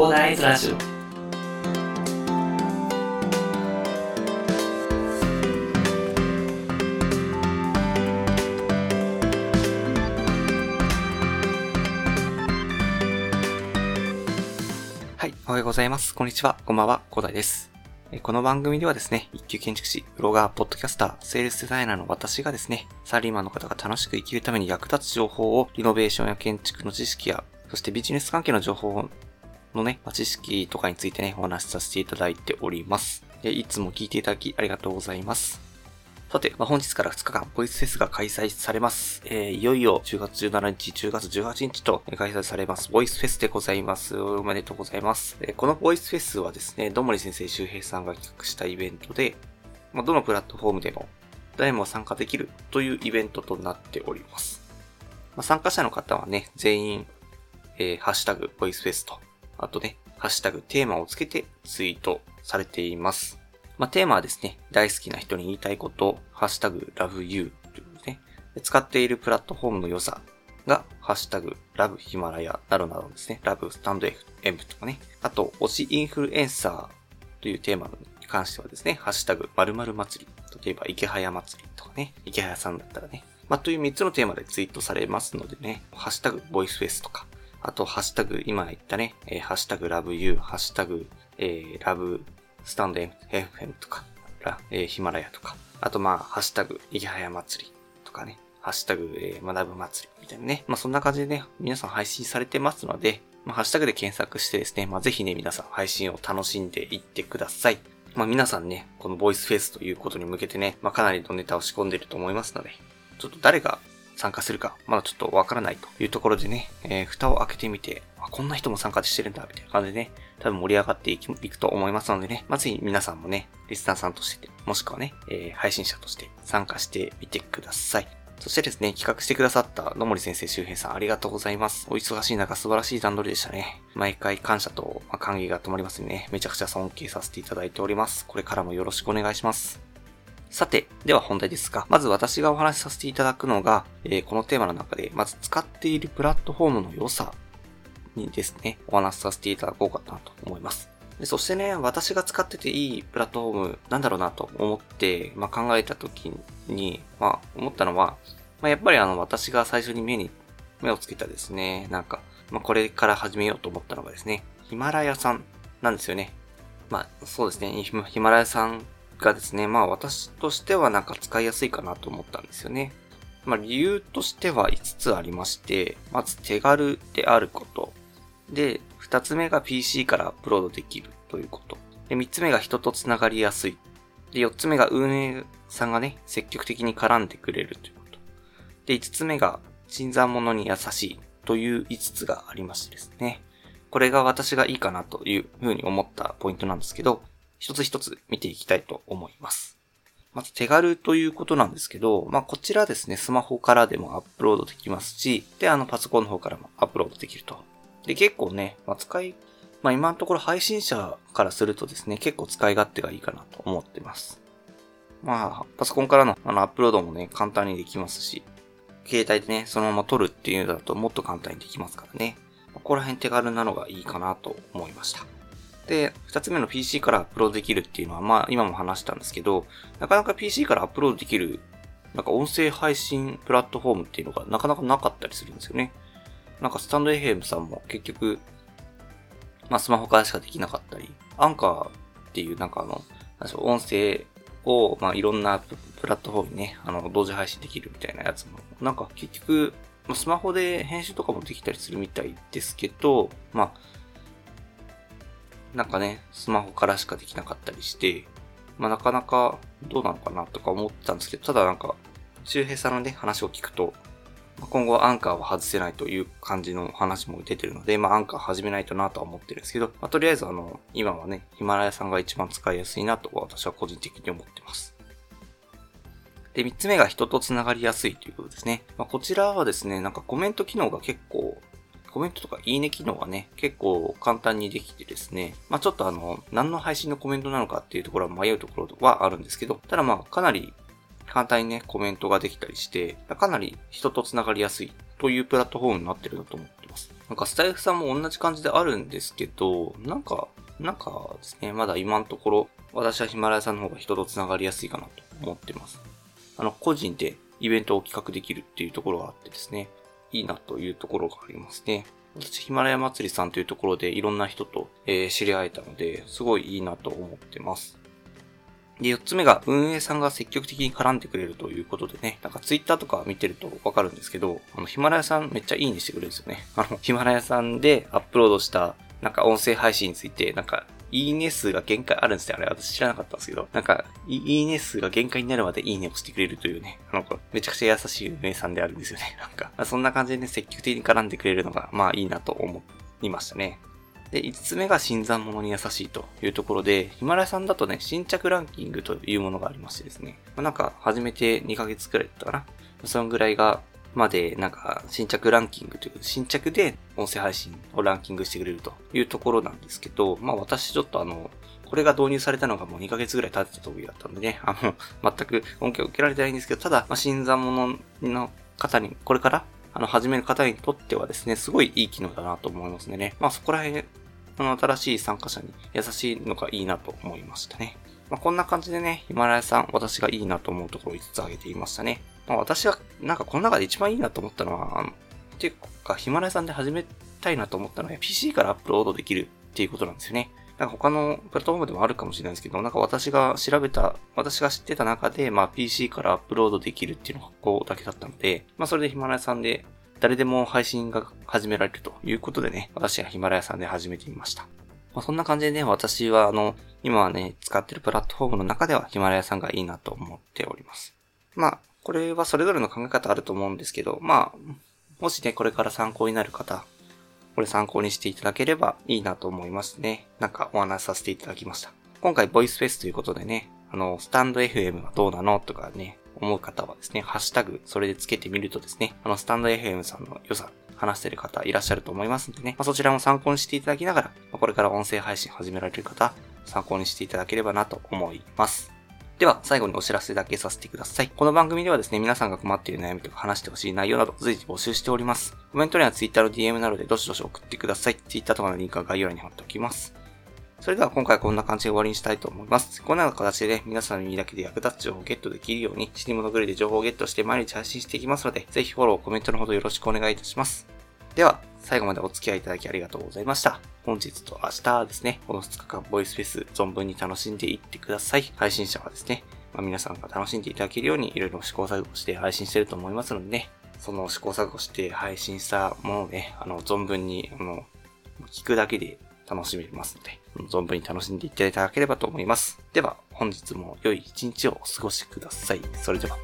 コーダーイズラジオはい、おはようございます。こんにちは。こんばんは。コーダイです。この番組ではですね、一級建築士、ブロガー、ポッドキャスター、セールスデザイナーの私がですね、サラリーマンの方が楽しく生きるために役立つ情報を、リノベーションや建築の知識や、そしてビジネス関係の情報をのね、知識とかについてね、お話しさせていただいております。でいつも聞いていただきありがとうございます。さて、まあ、本日から2日間、ボイスフェスが開催されます。えーいよいよ10月17日、10月18日と開催されます、ボイスフェスでございます。おめでとうございます。えーこのボイスフェスはですね、どもり先生周平さんが企画したイベントで、まあ、どのプラットフォームでも誰も参加できるというイベントとなっております。まあ、参加者の方はね、全員、えーハッシュタグ、ボイスフェスと、あとね、ハッシュタグ、テーマをつけてツイートされています。まあ、テーマはですね、大好きな人に言いたいこと、ハッシュタグ、love you というね。使っているプラットフォームの良さが、ハッシュタグ、love ヒマラヤなどなどですね、love スタンド FM とかね。あと、推しインフルエンサーというテーマに関してはですね、ハッシュタグ、〇〇祭り。例えば、池早祭りとかね、池早さんだったらね。まあ、という3つのテーマでツイートされますのでね、ハッシュタグ、ボイスフェスとか、あと、ハッシュタグ、今言ったね、えーハッシュタグ、love you、ハッシュタグ、えー、love スタンド FM とか、ラえーヒマラヤとか、あとまあ、ハッシュタグ、いぎはや祭りとかね、ハッシュタグ、えー学ぶ祭りみたいなね。まあそんな感じでね、皆さん配信されてますので、まあハッシュタグで検索してですね、まあぜひね、皆さん配信を楽しんでいってください。まあ皆さんね、このボイスフェイスということに向けてね、まあかなりのネタを仕込んでいると思いますので、ちょっと誰が参加するか、まだちょっとわからないというところでね、えー蓋を開けてみて、あこんな人も参加してるんだ、みたいな感じでね、多分盛り上がっていきいくと思いますのでね、まあ、ぜひ皆さんもね、リスナーさんとして、もしくはね、えー配信者として参加してみてください。そしてですね、企画してくださった野森先生周平さんありがとうございます。お忙しい中素晴らしい段取りでしたね。毎回感謝と、まあ、歓迎が止まりますね。めちゃくちゃ尊敬させていただいております。これからもよろしくお願いします。さて、では本題ですが、まず私がお話しさせていただくのが、えーこのテーマの中で、まず使っているプラットフォームの良さにですね、お話しさせていただこうかなと思います。でそしてね、私が使ってていいプラットフォームなんだろうなと思って、まあ、考えた時に、まあ、思ったのは、まあ、やっぱりあの、私が最初に目に、目をつけたですね、なんか、まあ、これから始めようと思ったのがですね、ヒマラヤさんなんですよね。まあ、そうですね、ヒマヒマラヤさんがですね、まあ、私としてはなんか使いやすいかなと思ったんですよね。まあ、理由としては5つありまして、まず手軽であること。で、2つ目が PC からアップロードできるということ。で、3つ目が人とつながりやすい。で、4つ目が運営さんがね、積極的に絡んでくれるということ。で、5つ目が新参者に優しいという5つがありましてですね。これが私がいいかなというふうに思ったポイントなんですけど、一つ一つ見ていきたいと思います。まず手軽ということなんですけど、まあこちらですね、スマホからでもアップロードできますし、で、あのパソコンの方からもアップロードできると。で、結構ね、まあ使い、まあ今のところ配信者からするとですね、結構使い勝手がいいかなと思ってます。まあ、パソコンからのあのアップロードもね、簡単にできますし、携帯でね、そのまま撮るっていうのだともっと簡単にできますからね。ここら辺手軽なのがいいかなと思いました。で、二つ目の PC からアップロードできるっていうのは、まあ今も話したんですけど、なかなか PC からアップロードできる、なんか音声配信プラットフォームっていうのがなかなかなかったりするんですよね。なんかスタンド FM さんも結局、まあスマホからしかできなかったり、アンカーっていうなんかあの、音声を、まあいろんなプラットフォームにね、あの、同時配信できるみたいなやつも、なんか結局、スマホで編集とかもできたりするみたいですけど、まあ、なんかね、スマホからしかできなかったりして、まあなかなかどうなのかなとか思ったんですけど、ただなんか、周平さんのね、話を聞くと、今後はアンカーは外せないという感じの話も出てるので、まあアンカー始めないとなとは思ってるんですけど、まあとりあえずあの、今はね、ヒマラヤさんが一番使いやすいなと私は個人的に思ってます。で、三つ目が人と繋がりやすいということですね。まあ、こちらはですね、なんかコメント機能が結構、コメントとかいいね機能がね、結構簡単にできてですね、まあちょっとあの、何の配信のコメントなのかっていうところは迷うところはあるんですけど、ただまあかなり簡単にね、コメントができたりして、かなり人と繋がりやすいというプラットフォームになってるなと思ってます。なんかスタイフさんも同じ感じであるんですけど、なんか、なんかですね、まだ今のところ、私はヒマラヤさんの方が人と繋がりやすいかなと思ってます。あの、個人でイベントを企画できるっていうところがあってですね、いいなというところがありますね。私、ヒマラヤ祭りさんというところでいろんな人と、えー、知り合えたので、すごいいいなと思ってます。で、四つ目が運営さんが積極的に絡んでくれるということでね、なんかツイッターとか見てるとわかるんですけど、あの、ヒマラヤさんめっちゃいいねしてくれるんですよね。あの、ヒマラヤさんでアップロードしたなんか音声配信について、なんかいいね数が限界あるんですよ。あれ、私知らなかったんですけど。なんか、いいね数が限界になるまでいいねをしてくれるというね。あの、めちゃくちゃ優しい運営さんであるんですよね。なんか、そんな感じでね、積極的に絡んでくれるのが、まあいいなと思いましたね。で、5つ目が新参者に優しいというところで、ヒマラヤさんだとね、新着ランキングというものがありましてですね。まあ、なんか、始めて2ヶ月くらいだったかな。そのぐらいがまで、なんか、新着ランキングという、新着で音声配信をランキングしてくれるというところなんですけど、まあ私ちょっとあの、これが導入されたのがもう2ヶ月ぐらい経ってた時だったんでね、あの、全く恩恵を受けられてないんですけど、ただ、まあ、新参者の方に、これから、あの、始める方にとってはですね、すごいいい機能だなと思いますね。まあそこら辺、あの、新しい参加者に優しいのがいいなと思いましたね。まあこんな感じでね、ヒマラヤさん、私がいいなと思うところを5つ挙げていましたね。まあ、私は、なんかこの中で一番いいなと思ったのは、っていうか、ヒマラヤさんで始めたいなと思ったのは、PC からアップロードできるっていうことなんですよね。なんか他のプラットフォームでもあるかもしれないですけど、なんか私が調べた、私が知ってた中で、まあ PC からアップロードできるっていうのがここだけだったので、まあそれでヒマラヤさんで誰でも配信が始められるということでね、私はヒマラヤさんで始めてみました。まあ、そんな感じでね、私はあの、今はね、使ってるプラットフォームの中ではヒマラヤさんがいいなと思っております。まあ、これはそれぞれの考え方あると思うんですけど、まあ、もしね、これから参考になる方、これ参考にしていただければいいなと思いますね。なんかお話しさせていただきました。今回ボイスフェスということでね、あの、スタンド FM はどうなのとかね、思う方はですね、ハッシュタグ、それでつけてみるとですね、あの、スタンド FM さんの良さ、話してる方いらっしゃると思いますんでね、まあ、そちらも参考にしていただきながら、これから音声配信始められる方、参考にしていただければなと思います。では、最後にお知らせだけさせてください。この番組ではですね、皆さんが困っている悩みとか話してほしい内容など随時募集しております。コメントには Twitter の DM などでどしどし送ってください。Twitter とかのリンクは概要欄に貼っておきます。それでは今回はこんな感じで終わりにしたいと思います。このような形で、ね、皆さんの耳だけで役立つ情報をゲットできるように、死に物狂いで情報をゲットして毎日配信していきますので、ぜひフォロー、コメントのほどよろしくお願いいたします。では、最後までお付き合いいただきありがとうございました。本日と明日ですね、この2日間ボイスフェス存分に楽しんでいってください。配信者はですね、まあ、皆さんが楽しんでいただけるようにいろいろ試行錯誤して配信してると思いますのでね、その試行錯誤して配信したものをね、あの、存分に、あの、聞くだけで楽しめますので、存分に楽しんでいただければと思います。では、本日も良い一日をお過ごしください。それでは。